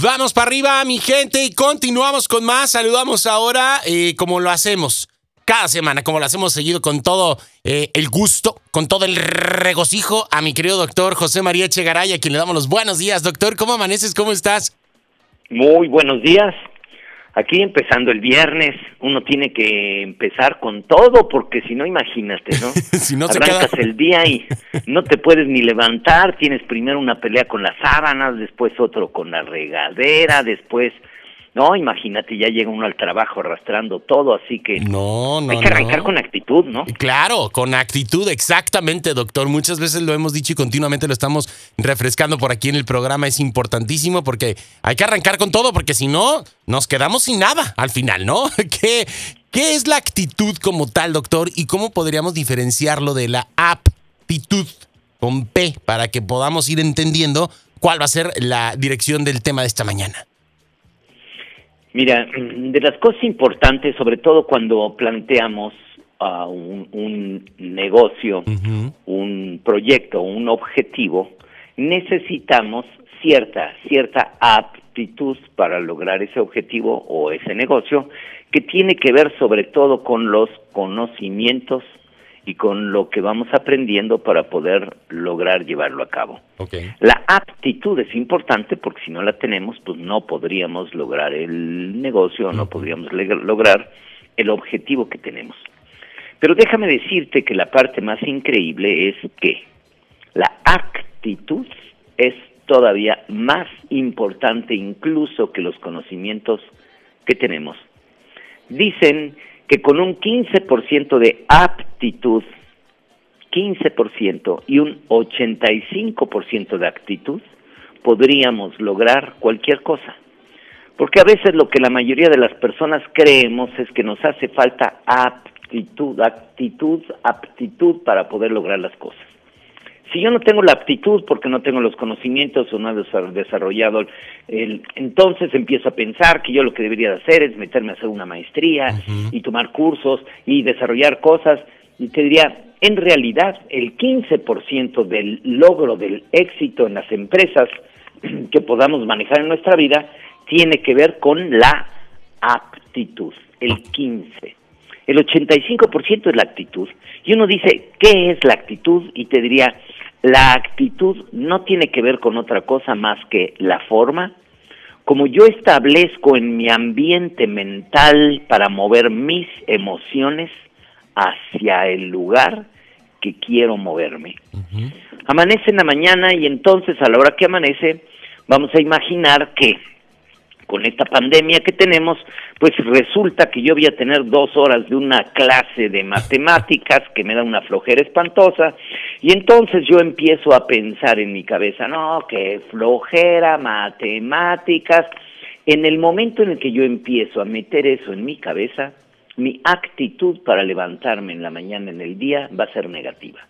Vamos para arriba, mi gente, y continuamos con más. Saludamos ahora, eh, como lo hacemos cada semana, como lo hacemos seguido, con todo eh, el gusto, con todo el regocijo, a mi querido doctor José María Echegaray, a quien le damos los buenos días. Doctor, ¿cómo amaneces? ¿Cómo estás? Muy buenos días. Aquí empezando el viernes, uno tiene que empezar con todo, porque si no, imagínate, ¿no? si no Arrancas el día y no te puedes ni levantar, tienes primero una pelea con las sábanas, después otro con la regadera, después no, imagínate, ya llega uno al trabajo arrastrando todo, así que no, no, hay que arrancar con actitud, ¿no? Claro, con actitud, exactamente, doctor. Muchas veces lo hemos dicho y continuamente lo estamos refrescando por aquí en el programa. Es importantísimo porque hay que arrancar con todo, porque si no, nos quedamos sin nada al final, ¿no? ¿Qué, qué es la actitud como tal, doctor? ¿Y cómo podríamos diferenciarlo de la aptitud con P para que podamos ir entendiendo cuál va a ser la dirección del tema de esta mañana? Mira, de las cosas importantes, sobre todo cuando planteamos uh, un, negocio, un proyecto, un objetivo, necesitamos cierta, cierta aptitud para lograr ese objetivo o ese negocio que tiene que ver sobre todo con los conocimientos y con lo que vamos aprendiendo para poder lograr llevarlo a cabo. La aptitud es importante porque si no la tenemos, pues no podríamos lograr el negocio, no podríamos lograr el objetivo que tenemos. Pero déjame decirte que la parte más increíble es que la actitud es todavía más importante incluso que los conocimientos que tenemos. Dicen que con un 15% de aptitud, 15% y un 85% de actitud, podríamos lograr cualquier cosa. Porque a veces lo que la mayoría de las personas creemos es que nos hace falta aptitud, actitud, aptitud para poder lograr las cosas. Si yo no tengo la aptitud porque no tengo los conocimientos o no he desarrollado el, entonces empiezo a pensar que yo lo que debería de hacer es meterme a hacer una maestría y tomar cursos y desarrollar cosas. Y te diría, en realidad el 15% del logro del éxito en las empresas que podamos manejar en nuestra vida tiene que ver con la aptitud, el 15. El 85% es la actitud. Y uno dice, ¿qué es la actitud? Y te diría, la actitud no tiene que ver con otra cosa más que la forma, como yo establezco en mi ambiente mental para mover mis emociones hacia el lugar que quiero moverme. Amanece en la mañana y entonces a la hora que amanece vamos a imaginar que con esta pandemia que tenemos, pues resulta que yo voy a tener dos horas de una clase de matemáticas que me da una flojera espantosa, y entonces yo empiezo a pensar en mi cabeza, no, que flojera, matemáticas. En el momento en el que yo empiezo a meter eso en mi cabeza, mi actitud para levantarme en la mañana, en el día, va a ser negativa.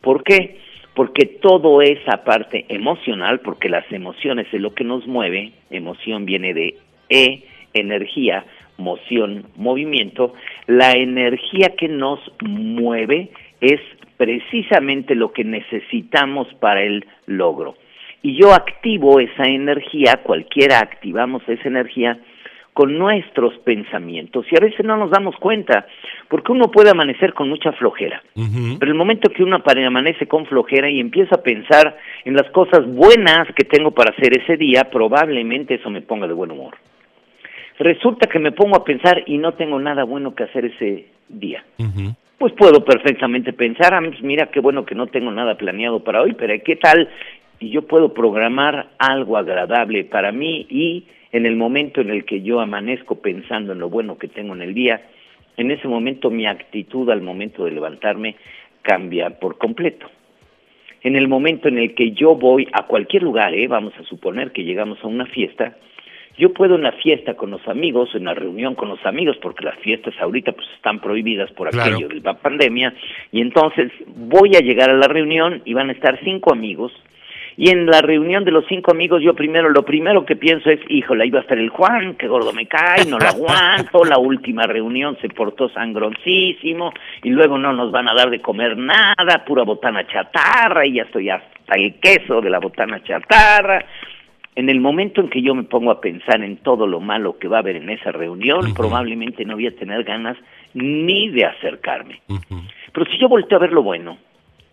¿Por qué? Porque todo esa parte emocional, porque las emociones es lo que nos mueve, emoción viene de E, energía, moción, movimiento, la energía que nos mueve es precisamente lo que necesitamos para el logro. Y yo activo esa energía, cualquiera activamos esa energía, con nuestros pensamientos y a veces no nos damos cuenta, porque uno puede amanecer con mucha flojera, pero el momento que uno amanece con flojera y empieza a pensar en las cosas buenas que tengo para hacer ese día, probablemente eso me ponga de buen humor. Resulta que me pongo a pensar y no tengo nada bueno que hacer ese día. Pues puedo perfectamente pensar, ah, pues mira qué bueno que no tengo nada planeado para hoy, pero ¿qué tal? Y yo puedo programar algo agradable para mí y en el momento en el que yo amanezco pensando en lo bueno que tengo en el día, en ese momento mi actitud al momento de levantarme cambia por completo. En el momento en el que yo voy a cualquier lugar, ¿eh? vamos a suponer que llegamos a una fiesta, yo puedo en la fiesta con los amigos, en la reunión con los amigos, porque las fiestas ahorita pues están prohibidas por aquello de la pandemia, y entonces voy a llegar a la reunión y van a estar cinco amigos, y en la reunión de los cinco amigos, yo primero, lo primero que pienso es, híjole, iba a estar el Juan, que gordo me cae, no lo aguanto, la última reunión se portó sangroncísimo, y luego no nos van a dar de comer nada, pura botana chatarra, y ya estoy hasta el queso de la botana chatarra. En el momento en que yo me pongo a pensar en todo lo malo que va a haber en esa reunión, probablemente no voy a tener ganas ni de acercarme. Pero si yo volteo a ver lo bueno,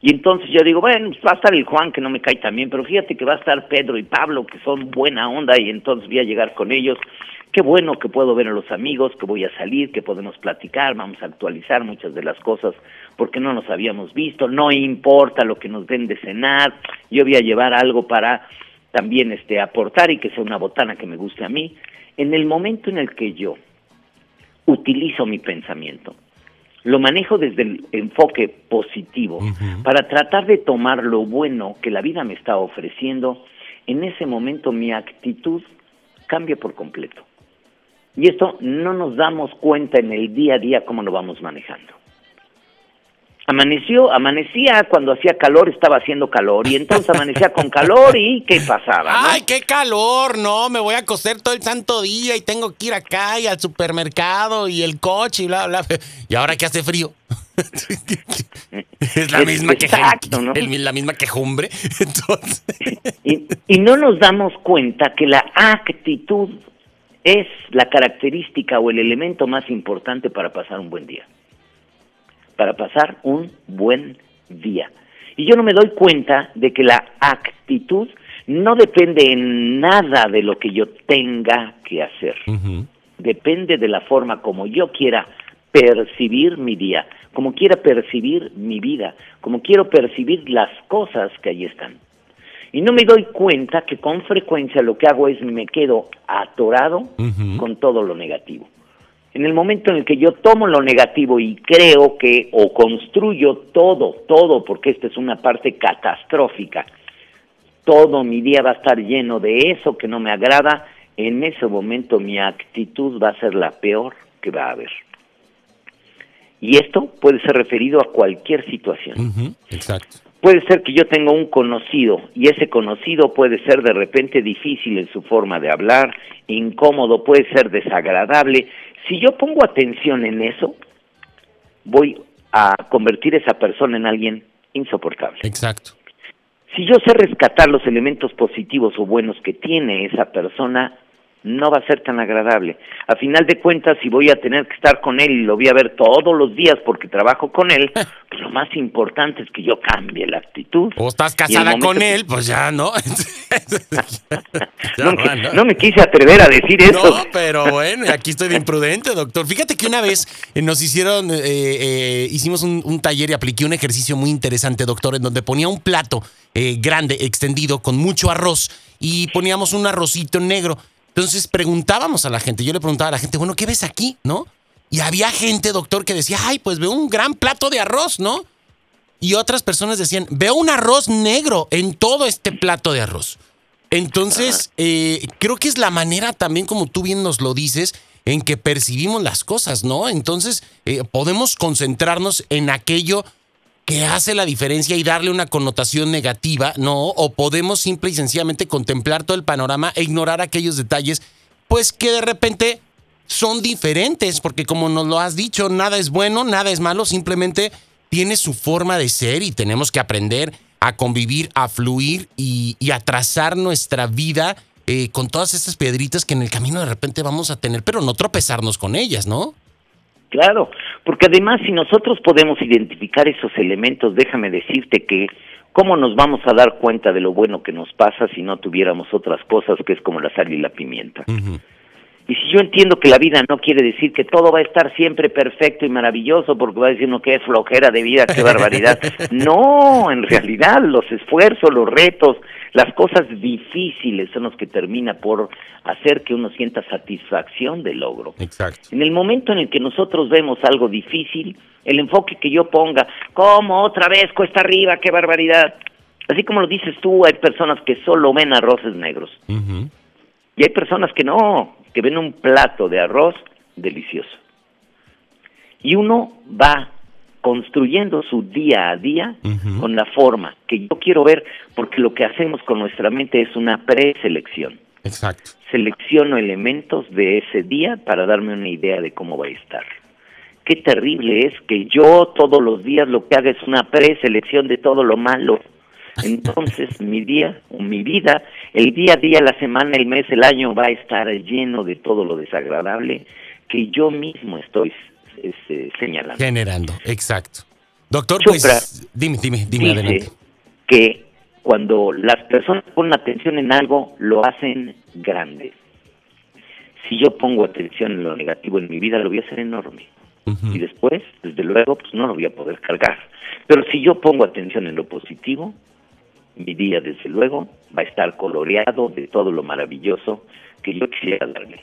y entonces yo digo, bueno, pues va a estar el Juan que no me cae tan bien, pero fíjate que va a estar Pedro y Pablo que son buena onda y entonces voy a llegar con ellos. Qué bueno que puedo ver a los amigos, que voy a salir, que podemos platicar, vamos a actualizar muchas de las cosas porque no nos habíamos visto, no importa lo que nos den de cenar, yo voy a llevar algo para también este aportar y que sea una botana que me guste a mí. En el momento en el que yo utilizo mi pensamiento, lo manejo desde el enfoque positivo para tratar de tomar lo bueno que la vida me está ofreciendo, en ese momento mi actitud cambia por completo. Y esto no nos damos cuenta en el día a día cómo lo vamos manejando. Amaneció, amanecía cuando hacía calor, estaba haciendo calor, y entonces amanecía con calor y ¿qué pasaba? ¡Ay, qué calor! No, me voy a coser todo el santo día y tengo que ir acá y al supermercado y el coche y bla, bla. Y ahora que hace frío. es la misma que la misma quejumbre. Entonces... y, y no nos damos cuenta que la actitud es la característica o el elemento más importante para pasar un buen día para pasar un buen día. Y yo no me doy cuenta de que la actitud no depende en nada de lo que yo tenga que hacer. Depende de la forma como yo quiera percibir mi día, como quiera percibir mi vida, como quiero percibir las cosas que ahí están. Y no me doy cuenta que con frecuencia lo que hago es me quedo atorado con todo lo negativo. En el momento en el que yo tomo lo negativo y creo que, o construyo todo, todo, porque esta es una parte catastrófica, todo mi día va a estar lleno de eso que no me agrada, en ese momento mi actitud va a ser la peor que va a haber. Y esto puede ser referido a cualquier situación. exacto. Puede ser que yo tenga un conocido y ese conocido puede ser de repente difícil en su forma de hablar, incómodo, puede ser desagradable si yo pongo atención en eso, voy a convertir a esa persona en alguien insoportable. Exacto. Si yo sé rescatar los elementos positivos o buenos que tiene esa persona, no va a ser tan agradable. A final de cuentas, si voy a tener que estar con él y lo voy a ver todos los días porque trabajo con él, pues lo más importante es que yo cambie la actitud. O estás casada con él, pues ya, ¿no? no, me, quise atrever a decir eso. No, pero bueno, aquí estoy de imprudente, doctor. Fíjate que una vez eh, nos hicieron, eh, eh, hicimos un, taller y apliqué un ejercicio muy interesante, doctor, en donde ponía un plato grande, extendido, con mucho arroz y poníamos un arrocito negro. Entonces preguntábamos a la gente, yo le preguntaba a la gente, bueno, ¿qué ves aquí? ¿No? Y había gente, doctor, que decía, ay, pues veo un gran plato de arroz, ¿no? Y otras personas decían, veo un arroz negro en todo este plato de arroz. Entonces, eh, creo que es la manera también, como tú bien nos lo dices, en que percibimos las cosas, ¿no? Entonces, eh, podemos concentrarnos en aquello que hace la diferencia y darle una connotación negativa, ¿no? O podemos simple y sencillamente contemplar todo el panorama e ignorar aquellos detalles, pues que de repente son diferentes, porque como nos lo has dicho, nada es bueno, nada es malo, simplemente tiene su forma de ser y tenemos que aprender a convivir, a fluir y, a trazar nuestra vida eh, con todas estas piedritas que en el camino de repente vamos a tener, pero no tropezarnos con ellas, ¿no? Claro, porque además si nosotros podemos identificar esos elementos, déjame decirte que ¿cómo nos vamos a dar cuenta de lo bueno que nos pasa si no tuviéramos otras cosas que es como la sal y la pimienta? Y si yo entiendo que la vida no quiere decir que todo va a estar siempre perfecto y maravilloso, porque va a decir uno que es flojera de vida, qué barbaridad. no, en realidad los esfuerzos, los retos, las cosas difíciles son los que termina por hacer que uno sienta satisfacción del logro. Exacto. En el momento en el que nosotros vemos algo difícil, el enfoque que yo ponga, ¿cómo otra vez cuesta arriba? ¡Qué barbaridad! Así como lo dices tú, hay personas que solo ven arroces negros. Y hay personas que no, que ven un plato de arroz delicioso. Y uno va construyendo su día a día con la forma que yo quiero ver, porque lo que hacemos con nuestra mente es una preselección. Exacto. Selecciono elementos de ese día para darme una idea de cómo va a estar. Qué terrible es que yo todos los días lo que haga es una preselección de todo lo malo. Entonces mi día o mi vida el día a día, la semana, el mes, el año va a estar lleno de todo lo desagradable que yo mismo estoy este, señalando. Generando, exacto. Doctor, pues, dime, dime, dime adelante. Que cuando las personas ponen atención en algo, lo hacen grande. Si yo pongo atención en lo negativo en mi vida, lo voy a hacer enorme. Y después, desde luego, pues no lo voy a poder cargar. Pero si yo pongo atención en lo positivo, mi día, desde luego, va a estar coloreado de todo lo maravilloso que yo quisiera darle.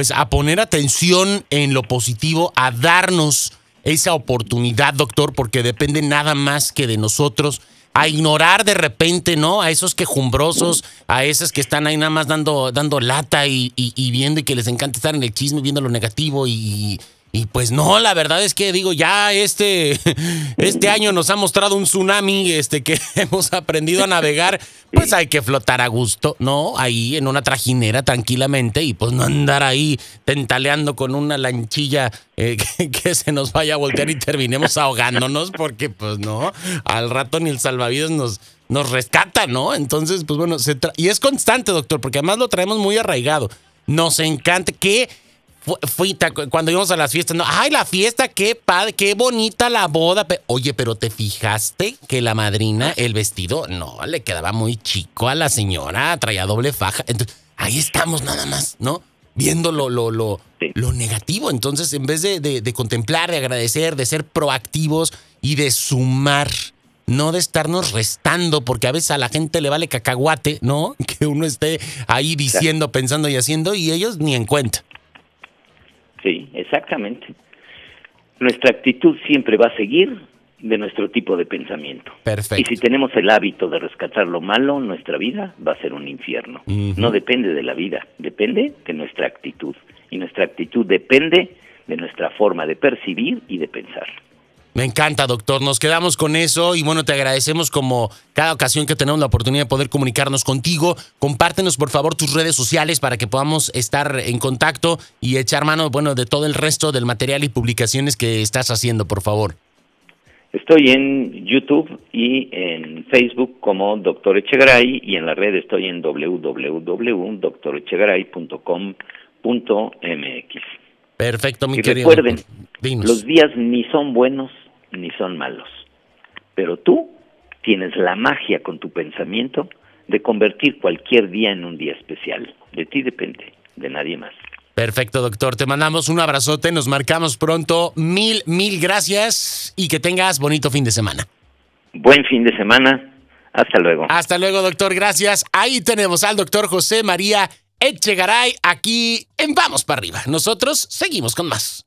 Pues a poner atención en lo positivo, a darnos esa oportunidad, doctor, porque depende nada más que de nosotros. A ignorar de repente, ¿no? A esos quejumbrosos, a esos que están ahí nada más dando, dando lata y, viendo y que les encanta estar en el chisme, viendo lo negativo y, y pues no, la verdad es que digo, ya este, este año nos ha mostrado un tsunami, este, que hemos aprendido a navegar, pues hay que flotar a gusto, ¿no? Ahí en una trajinera tranquilamente y pues no andar ahí tentaleando con una lanchilla eh, que, se nos vaya a voltear y terminemos ahogándonos, porque pues no, al rato ni el salvavidas nos, nos rescata, ¿no? Entonces, pues bueno, se y es constante, doctor, porque además lo traemos muy arraigado. Nos encanta que Fui, cuando íbamos a las fiestas, no, ay, la fiesta, qué padre, qué bonita la boda. Oye, pero ¿te fijaste que la madrina, el vestido, no, le quedaba muy chico a la señora, traía doble faja? Entonces, ahí estamos nada más, ¿no? Viendo lo, lo, lo, lo negativo. Entonces, en vez de, de, contemplar, de agradecer, de ser proactivos y de sumar, no de estarnos restando, porque a veces a la gente le vale cacahuate, ¿no? Que uno esté ahí diciendo, pensando y haciendo, y ellos ni en cuenta. Sí, exactamente. Nuestra actitud siempre va a seguir de nuestro tipo de pensamiento. Perfecto. Y si tenemos el hábito de rescatar lo malo, nuestra vida va a ser un infierno. No depende de la vida, depende de nuestra actitud. Y nuestra actitud depende de nuestra forma de percibir y de pensar. Me encanta, doctor. Nos quedamos con eso y bueno, te agradecemos como cada ocasión que tenemos la oportunidad de poder comunicarnos contigo. Compártenos, por favor, tus redes sociales para que podamos estar en contacto y echar mano, bueno, de todo el resto del material y publicaciones que estás haciendo, por favor. Estoy en YouTube y en Facebook como Doctor Echegaray y en la red estoy en www.doctorechegaray.com.mx. Perfecto, mi y querido. Recuerden, los días ni son buenos ni son malos. Pero tú tienes la magia con tu pensamiento de convertir cualquier día en un día especial. De ti depende, de nadie más. Perfecto, doctor. Te mandamos un abrazote, nos marcamos pronto. Mil, mil gracias y que tengas bonito fin de semana. Buen fin de semana. Hasta luego. Hasta luego, doctor. Gracias. Ahí tenemos al doctor José María Echegaray aquí en Vamos para arriba. Nosotros seguimos con más.